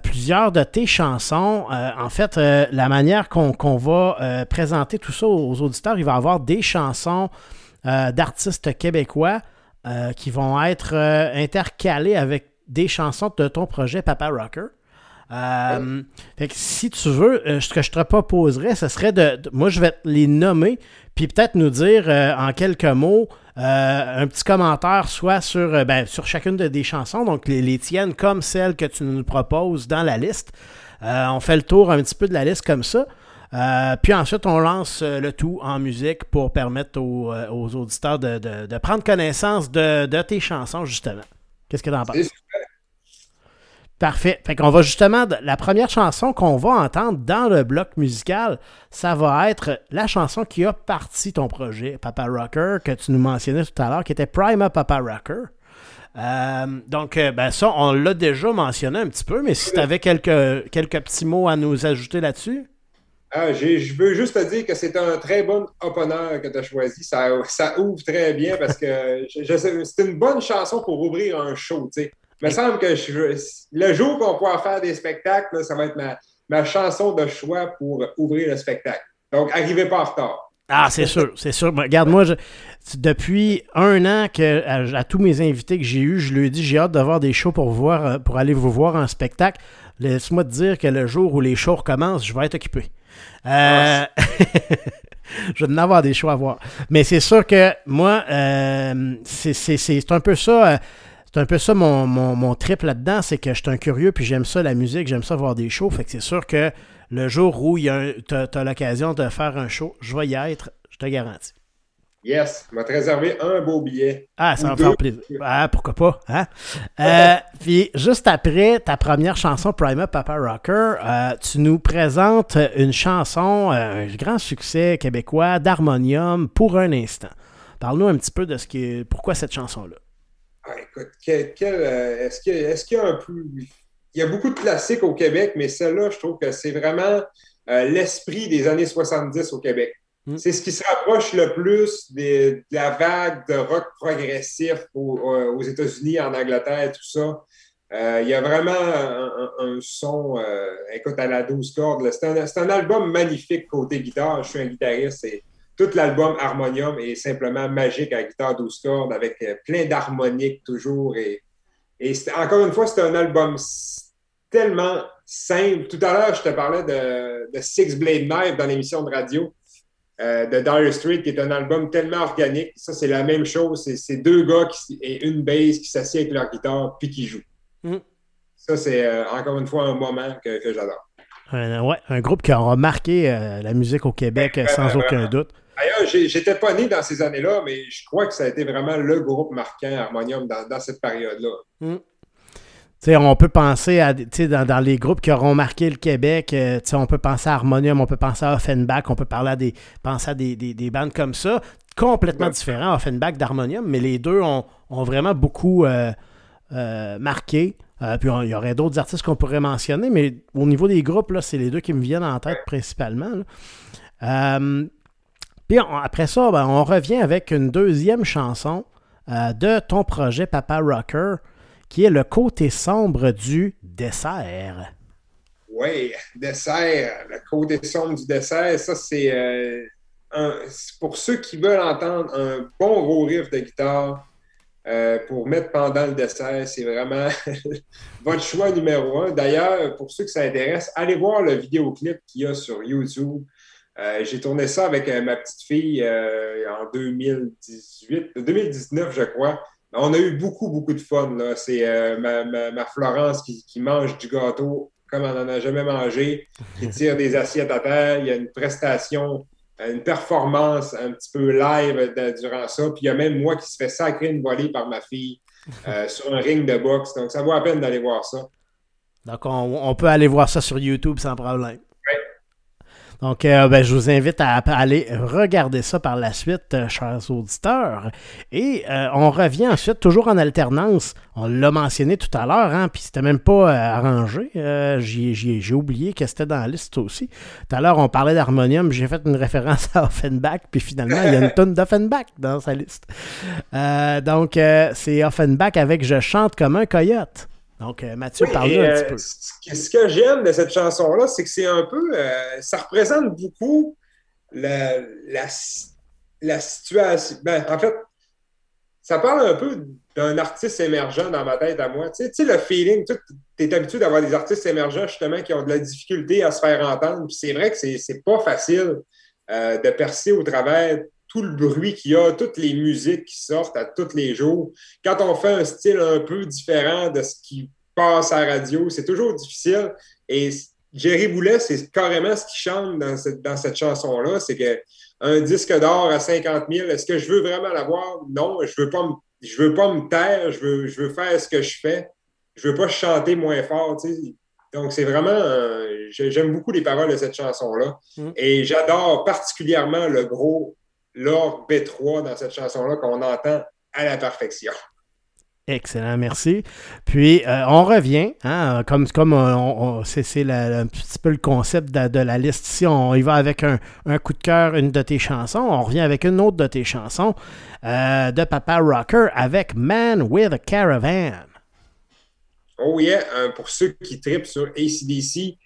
S1: plusieurs de tes chansons. En fait, la manière qu'on va présenter tout ça aux auditeurs, il va y avoir des chansons d'artistes québécois qui vont être intercalées avec des chansons de ton projet Papa Rocker. Fait que si tu veux, ce que je te proposerais, ce serait de, Moi, je vais les nommer, puis peut-être nous dire en quelques mots euh, un petit commentaire soit sur, euh, ben, sur chacune des chansons, donc les, tiennes comme celles que tu nous proposes dans la liste. Euh, on fait le tour un petit peu de la liste comme ça. puis ensuite, on lance le tout en musique pour permettre aux, auditeurs de, prendre connaissance de, tes chansons, justement. Qu'est-ce que tu en penses? Parfait. Fait qu'on va justement. La première chanson qu'on va entendre dans le bloc musical, ça va être la chanson qui a parti ton projet, Papa Rocker, que tu nous mentionnais tout à l'heure, qui était Prima Papa Rocker. Euh, donc, euh, ben ça, on l'a déjà mentionné un petit peu, mais si tu avais quelques, petits mots à nous ajouter là-dessus.
S2: Ah, je veux juste te dire que c'est un très bon opener que tu as choisi. Ça, ouvre très bien parce que c'est une bonne chanson pour ouvrir un show. sais. Il me semble que le jour qu'on pourra faire des spectacles, ça va être ma, chanson de choix pour ouvrir le spectacle. Donc, arrivez pas en retard.
S1: Ah, c'est sûr, c'est sûr. Regarde, moi, je, depuis un an que à, tous mes invités que j'ai eus, je lui ai dit j'ai hâte d'avoir des shows pour voir, euh, pour aller vous voir en spectacle. Laisse-moi te dire que le jour où les shows recommencent, je vais être occupé. Euh, je vais en avoir des shows à voir. Mais c'est sûr que moi, euh, c'est un peu ça. C'est un peu ça mon, mon, trip là-dedans, c'est que je suis un curieux, puis j'aime ça la musique, j'aime ça voir des shows. Fait que c'est sûr que le jour où tu as, l'occasion de faire un show, je vais y être, je te garantis.
S2: Yes, m'a réservé un beau billet.
S1: Ah, ça va faire plaisir. Ah, pourquoi pas, hein? Euh, puis, juste après ta première chanson, Prime Up Papa Rocker, euh, tu nous présentes une chanson, euh, un grand succès québécois d'harmonium pour un instant. Parle-nous un petit peu de ce qui pourquoi cette chanson-là.
S2: Ah, écoute, est-ce qu'il y a un plus? Il y a beaucoup de classiques au Québec, mais celle-là, je trouve que c'est vraiment euh, l'esprit des années 70 au Québec. Hmm. C'est ce qui se rapproche le plus de la vague de rock progressif aux, États-Unis, en Angleterre, tout ça. Euh, il y a vraiment un, son, euh, écoute, à la 12 cordes. C'est un, album magnifique côté guitare. Je suis un guitariste et tout l'album Harmonium est simplement magique à guitare 12 cordes avec plein d'harmoniques toujours. Et, et encore une fois, c'est un album tellement simple. Tout à l'heure, je te parlais de, Six Blade Knife dans l'émission de radio euh, de Dire Street, qui est un album tellement organique. Ça, c'est la même chose. C'est deux gars qui, et une bass qui s'assiedent avec leur guitare puis qui jouent. Mm. Ça, c'est euh, encore une fois un moment que, j'adore.
S1: ouais, un groupe qui aura marqué euh, la musique au Québec sans aucun doute.
S2: D'ailleurs, j'étais pas né dans ces années-là, mais je crois que ça a été vraiment le groupe marquant Harmonium dans, cette période-là. Mm
S1: on peut penser à dans, dans, les groupes qui auront marqué le Québec, euh, on peut penser à Harmonium, on peut penser à Offenbach, on peut parler à des, penser à des, des, bandes comme ça, complètement différents, Offenbach d'Harmonium, mais les deux ont, ont vraiment beaucoup euh, euh, marqué. puis il y aurait d'autres artistes qu'on pourrait mentionner, mais au niveau des groupes, c'est les deux qui me viennent en tête principalement. Puis après ça, ben, on revient avec une deuxième chanson de ton projet Papa Rocker qui est le côté sombre du dessert.
S2: Oui, dessert, le côté sombre du dessert, ça c'est euh, pour ceux qui veulent entendre un bon gros riff de guitare euh, pour mettre pendant le dessert, c'est vraiment votre choix numéro un. D'ailleurs, pour ceux que ça intéresse, allez voir le vidéoclip qu'il y a sur YouTube. Euh, j'ai tourné ça avec ma petite fille en 2018, 2019, je crois. On a eu beaucoup, beaucoup de fun. C'est euh, ma, Florence qui, mange du gâteau comme on n'en a jamais mangé, qui tire des assiettes à terre. Il y a une prestation, une performance un petit peu live durant ça. Puis il y a même moi qui se fait sacrer une volée par ma fille euh, sur un ring de boxe. Donc ça vaut la peine d'aller voir ça.
S1: Donc on peut aller voir ça sur YouTube sans problème. Donc, euh, ben, je vous invite à, aller regarder ça par la suite, euh, chers auditeurs. Et euh, on revient ensuite, toujours en alternance. On l'a mentionné tout à l'heure, hein, puis c'était même pas arrangé. J'ai oublié que c'était dans la liste aussi. Tout à l'heure, on parlait d'harmonium, j'ai fait une référence à Offenbach, puis finalement, il y a une tonne d'Offenbach dans sa liste. donc, c'est Offenbach avec Je chante comme un coyote. Donc, euh, Mathieu, parle-nous un petit peu.
S2: Euh, ce que j'aime de cette chanson-là, c'est que c'est un peu. Euh, ça représente beaucoup la, la, situation. Ben, en fait, ça parle un peu d'un artiste émergent dans ma tête à moi. Tu sais, le feeling, tu es habitué d'avoir des artistes émergents justement qui ont de la difficulté à se faire entendre. Puis c'est vrai que c'est pas facile de percer au travers tout le bruit qu'il y a, toutes les musiques qui sortent à tous les jours. Quand on fait un style un peu différent de ce qui passe à la radio, c'est toujours difficile. Et Jerry Boulet, c'est carrément ce qu'il chante dans cette, dans cette chanson-là, c'est que un disque d'or à 50 000, est-ce que je veux vraiment l'avoir? Non, je veux pas me, je veux pas me taire, je veux, je veux faire ce que je fais. Je veux pas chanter moins fort, Donc, c'est vraiment. J'aime beaucoup les paroles de cette chanson-là. Mm. Et j'adore particulièrement le gros l'or B3 dans cette chanson-là qu'on entend à la perfection.
S1: Excellent, merci. Puis, euh, on revient, hein, comme comme on, c'est un petit peu le concept de, la liste ici. On y va avec un, coup de cœur, une de tes chansons. On revient avec une autre de tes chansons euh, de Papa Rocker avec Man with a Caravan.
S2: Oh yeah, pour ceux qui tripent sur ACDC,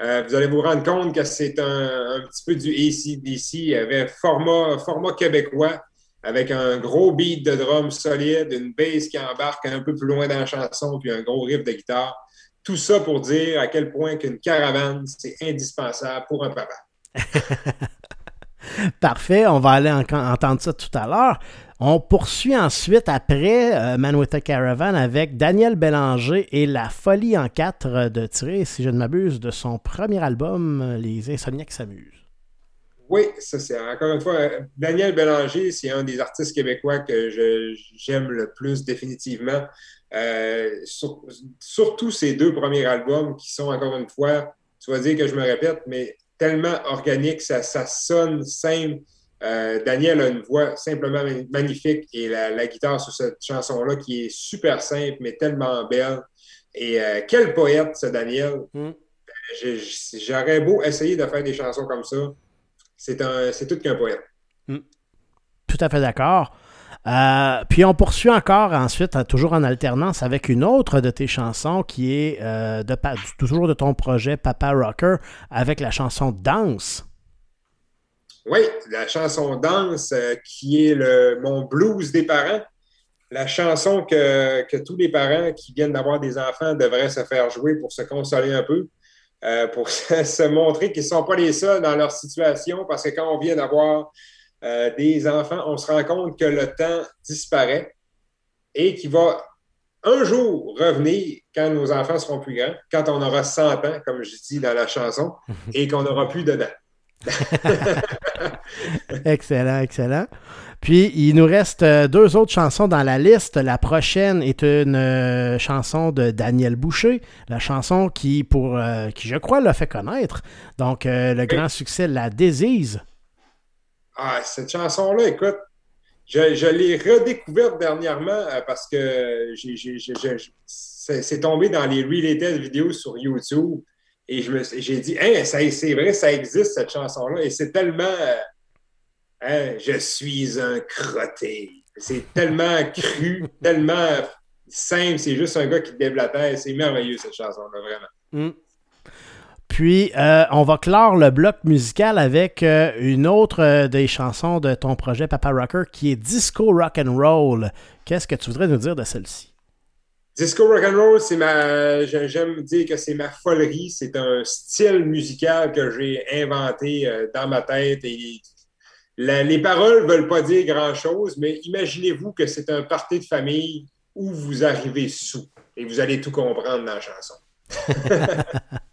S2: Euh, vous allez vous rendre compte que c'est un, petit peu du ACDC. Avait format, format québécois avec un gros beat de drum solide, une bass qui embarque un peu plus loin dans la chanson, puis un gros riff de guitare. Tout ça pour dire à quel point qu'une caravane, c'est indispensable pour un papa.
S1: Parfait, on va aller entendre ça tout à l'heure. On poursuit ensuite après euh, Caravan avec Daniel Bélanger et La Folie en quatre de tirer, si je ne m'abuse, de son premier album, Les Insomniaques s'amusent.
S2: Oui, ça c'est encore une fois, Daniel Bélanger, c'est un des artistes québécois que j'aime le plus définitivement. Euh, surtout ces deux premiers albums qui sont encore une fois, tu vas dire que je me répète, mais tellement organiques, ça, ça sonne simple. Euh, Daniel a une voix simplement magnifique et la, guitare sur cette chanson-là qui est super simple, mais tellement belle. Et euh, quel poète, ce Daniel. Mm. J'aurais beau essayer de faire des chansons comme ça. C'est tout qu'un poète.
S1: Mm. Tout à fait d'accord. Euh, puis on poursuit encore ensuite, toujours en alternance, avec une autre de tes chansons qui est de, toujours de ton projet Papa Rocker, avec la chanson Danse.
S2: Oui, la chanson Danse, euh, qui est le, mon blues des parents. La chanson que, tous les parents qui viennent d'avoir des enfants devraient se faire jouer pour se consoler un peu, euh, pour se, montrer qu'ils ne sont pas les seuls dans leur situation, parce que quand on vient d'avoir euh, des enfants, on se rend compte que le temps disparaît et qu'il va un jour revenir quand nos enfants seront plus grands, quand on aura 100 ans, comme je dis dans la chanson, et qu'on n'aura plus de dents.
S1: excellent, excellent. Puis, il nous reste euh, deux autres chansons dans la liste. La prochaine est une euh, chanson de Daniel Boucher, la chanson qui, pour, euh, qui je crois, l'a fait connaître. Donc, le grand succès, La Désise.
S2: Ah, cette chanson-là, écoute, je, l'ai redécouverte dernièrement parce que c'est tombé dans les related vidéos sur YouTube. Et j'ai dit, hein, c'est vrai, ça existe, cette chanson-là. Et c'est tellement. Euh, hein, je suis un crotté. C'est tellement cru, tellement simple. C'est juste un gars qui te la. C'est merveilleux, cette chanson-là, vraiment.
S1: Mm. Puis, euh, on va clore le bloc musical avec euh, une autre des chansons de ton projet Papa Rocker qui est Disco Rock and Roll. Qu'est-ce que tu voudrais nous dire de celle-ci?
S2: Disco rock and roll, c'est ma, j'aime dire que c'est ma folerie. C'est un style musical que j'ai inventé euh, dans ma tête. Et les paroles ne veulent pas dire grand-chose, mais imaginez-vous que c'est un party de famille où vous arrivez sous et vous allez tout comprendre dans la chanson.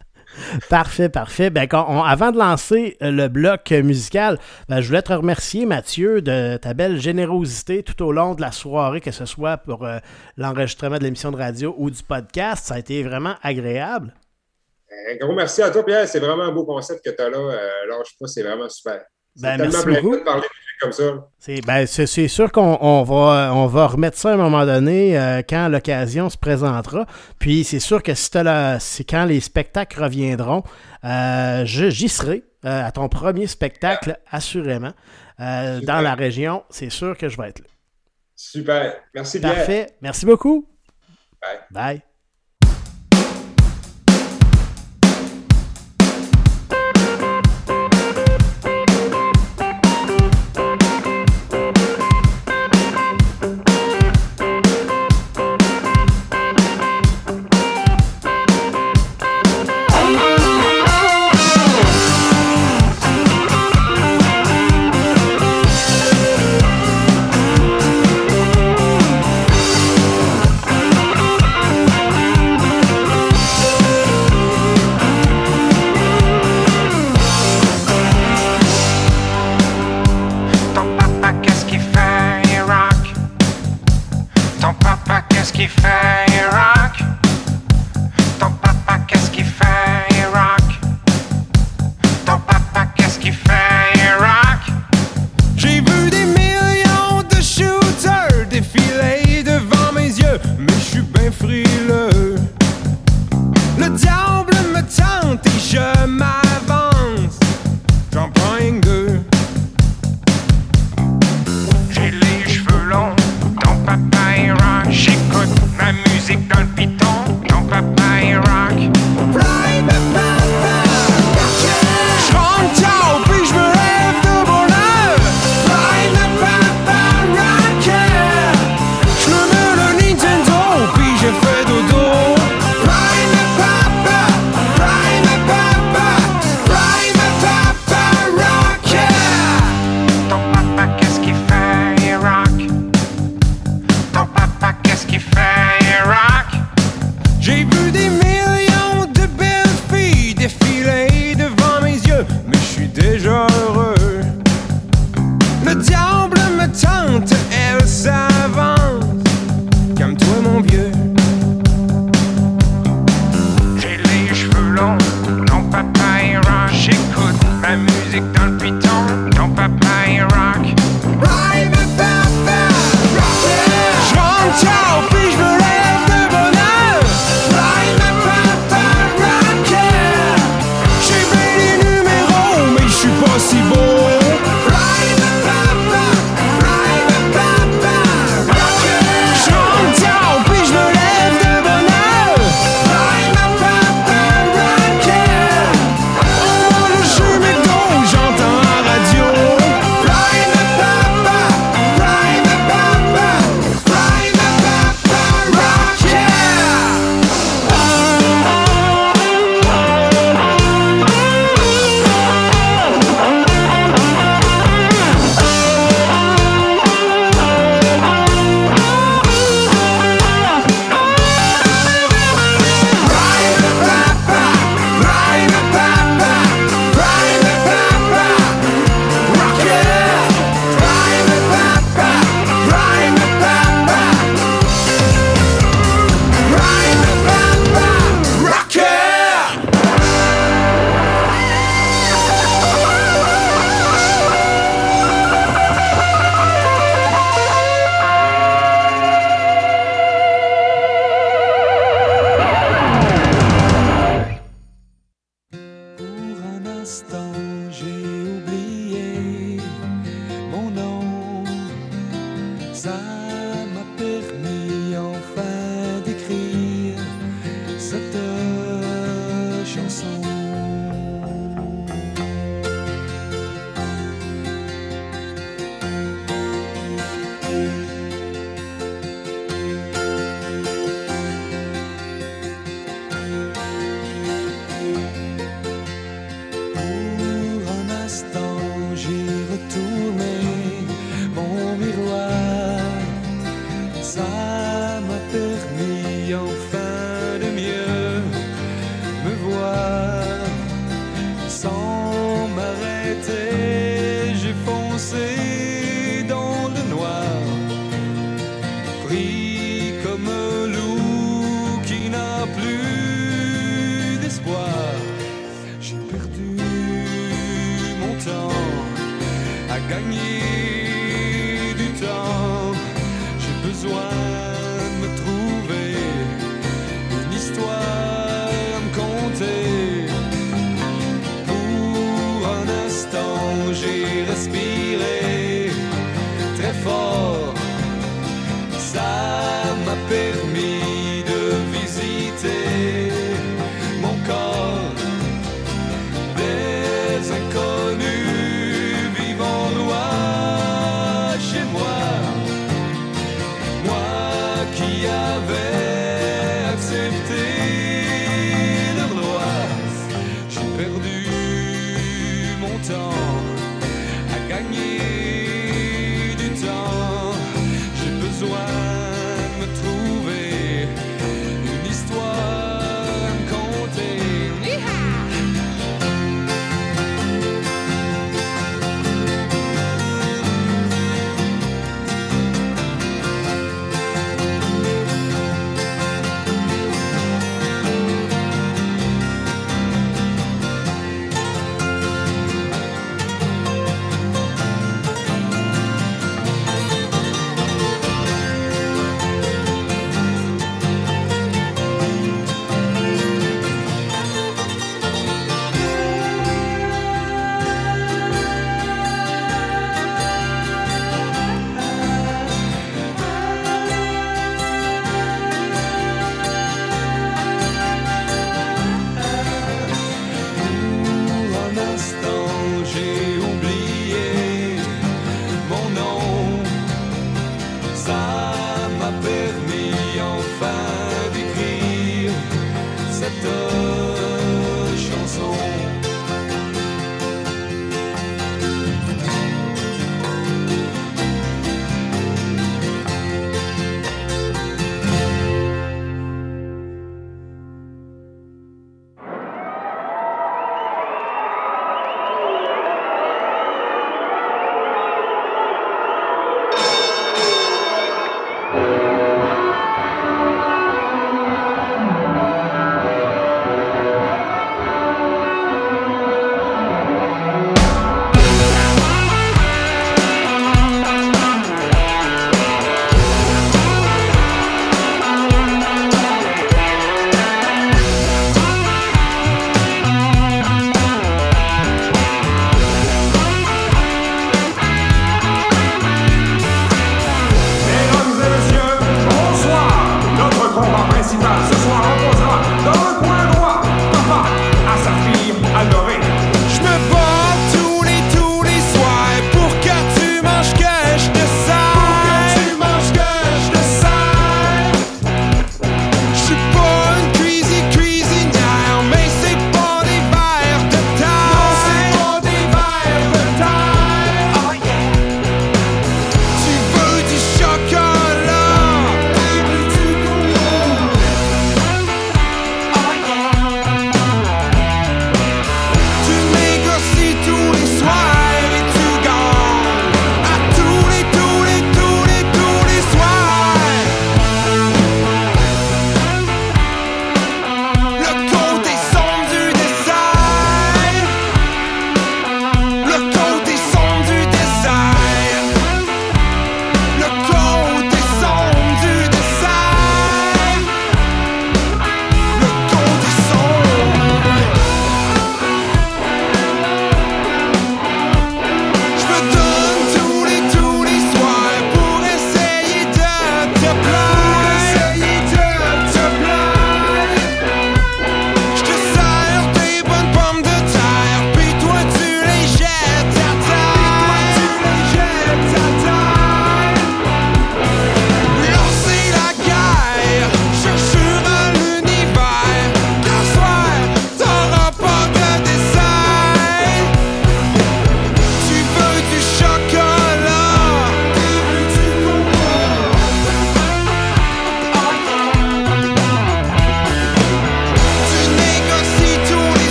S1: parfait, parfait. Ben, avant de lancer euh, le bloc musical, ben, je voulais te remercier, Mathieu, de ta belle générosité tout au long de la soirée, que ce soit pour euh, l'enregistrement de l'émission de radio ou du podcast. Ça a été vraiment agréable.
S2: Un gros merci à toi, Pierre. C'est vraiment un beau concept que tu as là. Alors, je pas, c'est vraiment super.
S1: Ben, merci beaucoup. De parler comme ça. C'est, ben, c'est, sûr qu'on va, on va remettre ça à un moment donné euh, quand l'occasion se présentera. Puis c'est sûr que si quand les spectacles reviendront, euh, j'y serai euh, à ton premier spectacle, assurément. dans la région, c'est sûr que je vais être là.
S2: Super. Merci bien.
S1: Parfait. Merci beaucoup.
S2: Bye.
S1: Bye.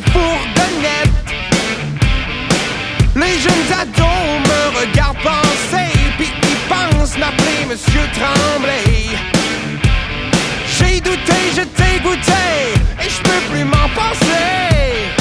S3: fourgonnette. Les jeunes ados me regardent penser, puis ils pensent m'appeler Monsieur Tremblay. J'ai douté, je t'ai goûté, et je peux plus m'en passer.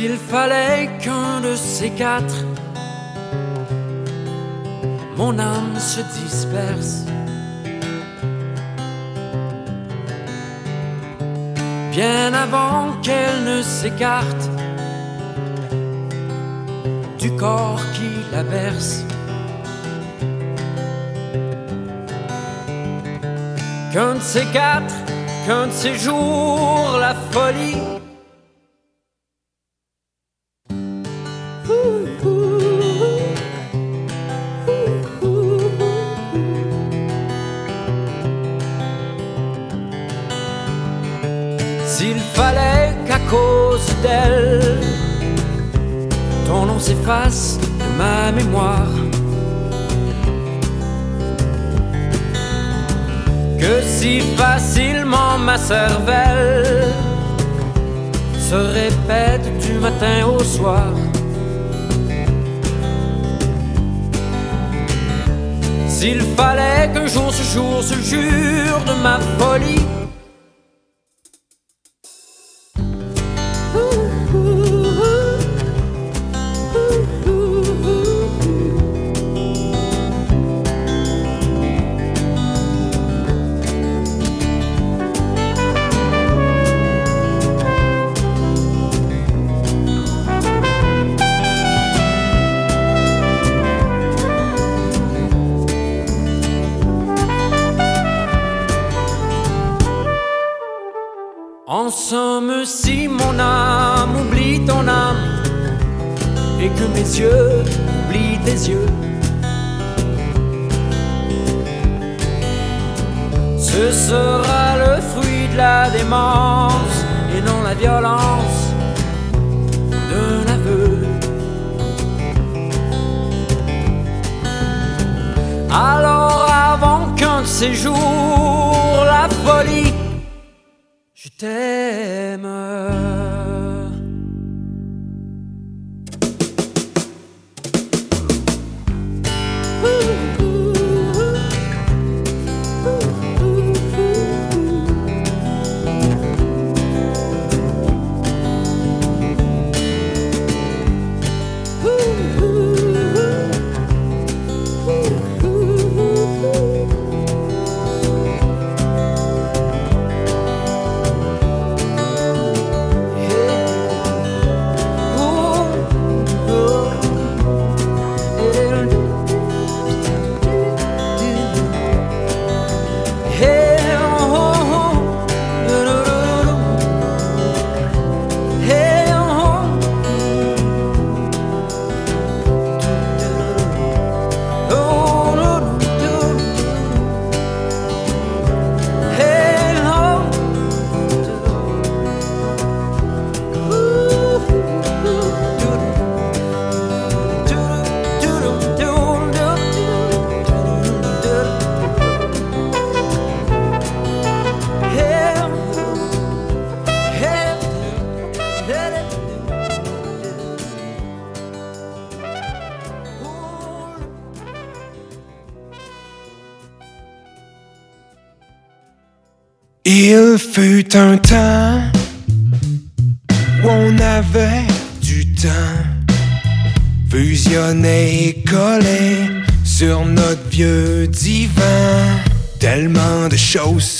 S4: S'il fallait qu'un de ces quatre, mon âme se disperse. Bien avant qu'elle ne s'écarte du corps qui la berce. Qu'un de ces quatre, qu'un de ces jours, la folie qu'un jour ce jour, ce jour de ma folie.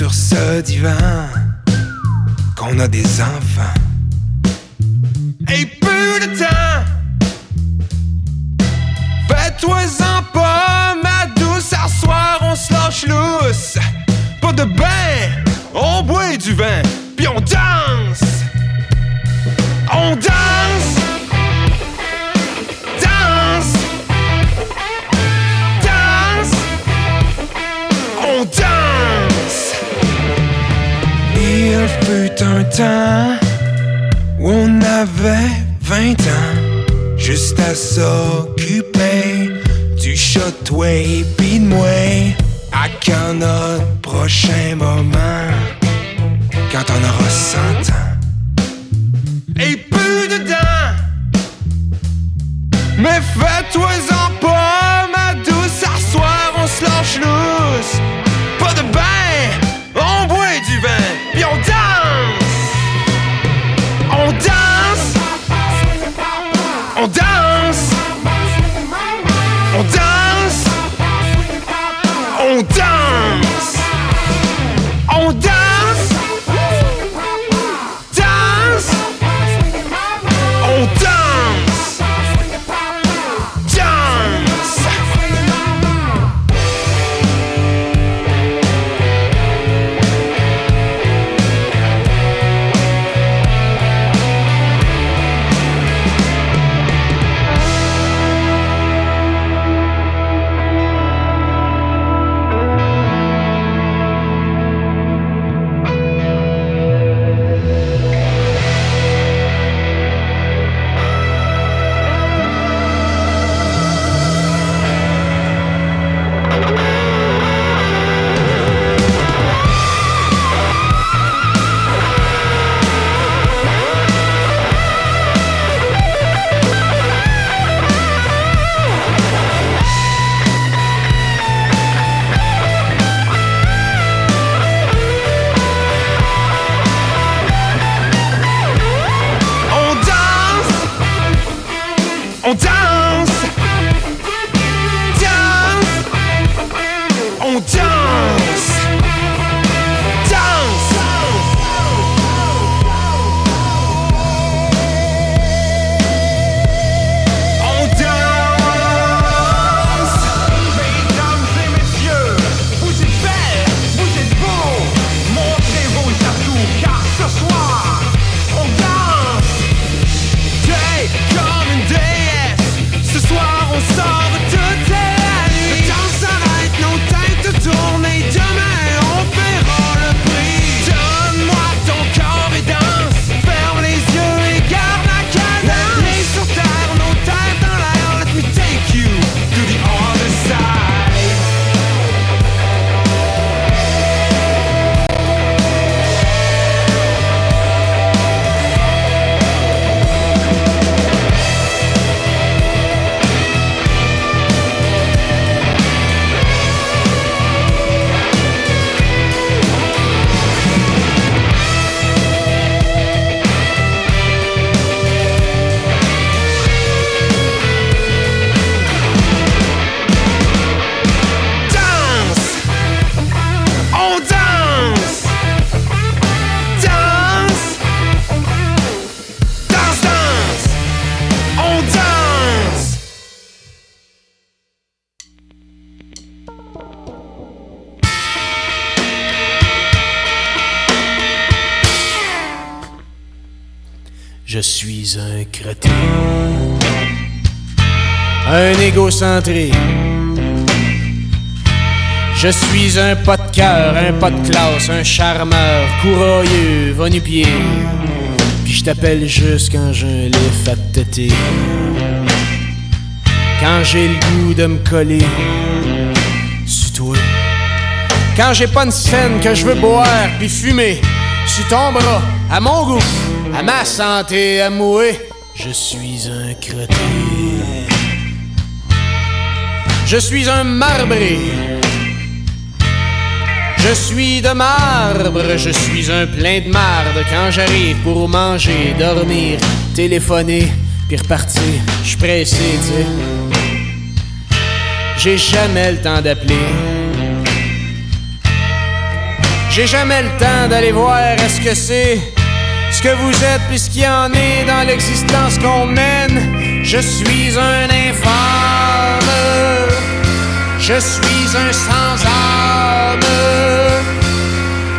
S3: sur ce divin qu'on a des enfants. But the
S1: Je suis un pas de cœur, un pas de classe, un charmeur, courroyeux, va-nu-pied. Puis je t'appelle juste quand j'ai à te têter. Quand j'ai le goût de me coller sur toi. Quand j'ai pas une scène que je veux boire puis fumer sur ton bras, à mon goût, à ma santé, à moi, je suis un crétin. Je suis un marbré. Je suis de marbre, je suis un plein de marde quand j'arrive pour manger, dormir, téléphoner, puis repartir. Je suis pressé, tu sais. J'ai jamais le temps d'appeler. J'ai jamais le temps d'aller voir est-ce que c'est ce que vous êtes puis ce qu'il y en est dans l'existence qu'on mène. Je suis un infâme. Je suis un sans âme.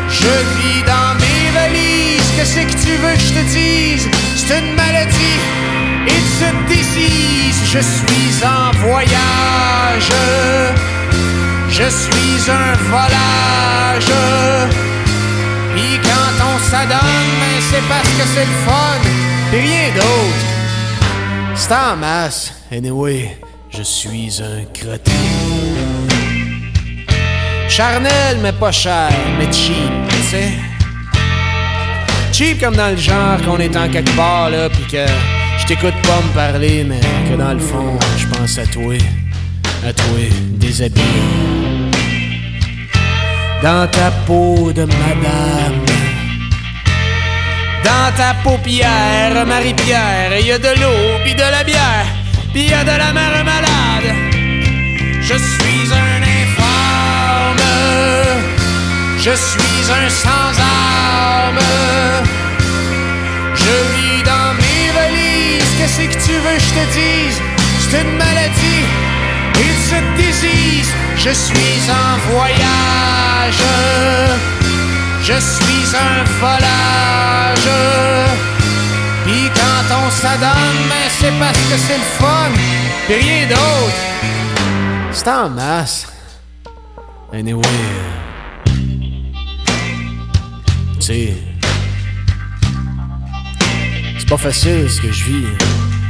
S1: Je vis dans mes valises. Qu'est-ce que tu veux que je te dise? C'est une maladie. It's a disease. Je suis en voyage. Je suis un volage. Puis quand on s'adonne, ben c'est parce que c'est le fun. Pis rien d'autre. C'est en masse. Anyway, je suis un cretin. Charnel, mais pas cher, mais cheap, tu sais. Cheap comme dans le genre qu'on est en quelque part, là, pis que je t'écoute pas me parler, mais que dans le fond, je pense à toi, à toi, déshabillé. Dans ta peau de madame. Dans ta paupière, Marie-Pierre, y a de l'eau, puis de la bière, puis il y a de la mère malade. Je suis un je suis un sans-âme. Je vis dans mes valises, qu'est-ce que tu veux que je te dise? C'est une maladie, it's a disease. Je suis en voyage, je suis un volage. Puis quand on s'adonne, ben c'est parce que c'est le fun, pis rien d'autre. C'est en masse. Anyway. C'est pas facile ce que je vis.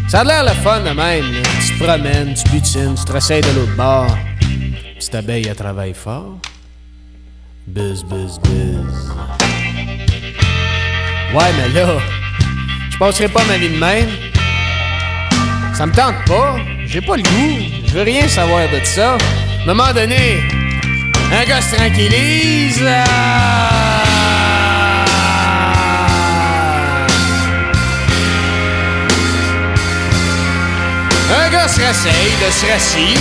S1: Ça a l'air le fun de même. là. Tu te promènes, tu butines, tu te de l'autre bord. Petite abeille à travail fort. Buzz, buzz, buzz. Ouais, mais là, je passerai pas ma vie de même. Ça me tente pas. J'ai pas le goût. Je veux rien savoir de ça. À un moment donné, un gars se tranquillise. Ah. se rasseille de se rassire,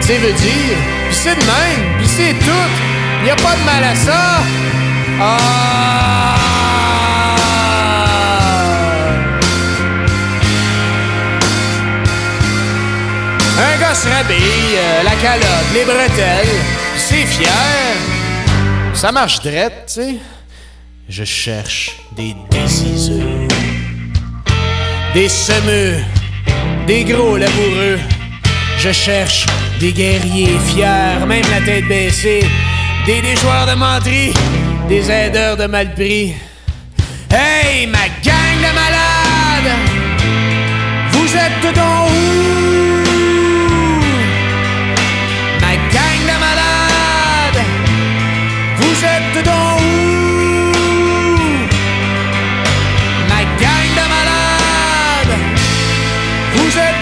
S1: c'est veut dire, pis c'est de même, pis c'est tout, y a pas de mal à ça. Ah! Un gars se rhabille, euh, la calotte, les bretelles, c'est fier. Ça marche drette, tu sais. Je cherche des déciseurs, des semeux, des gros laboureux. Je cherche des guerriers fiers, même la tête baissée, des joueurs de menterie, des aideurs de mal pris. Hey, ma gueule! Who's that?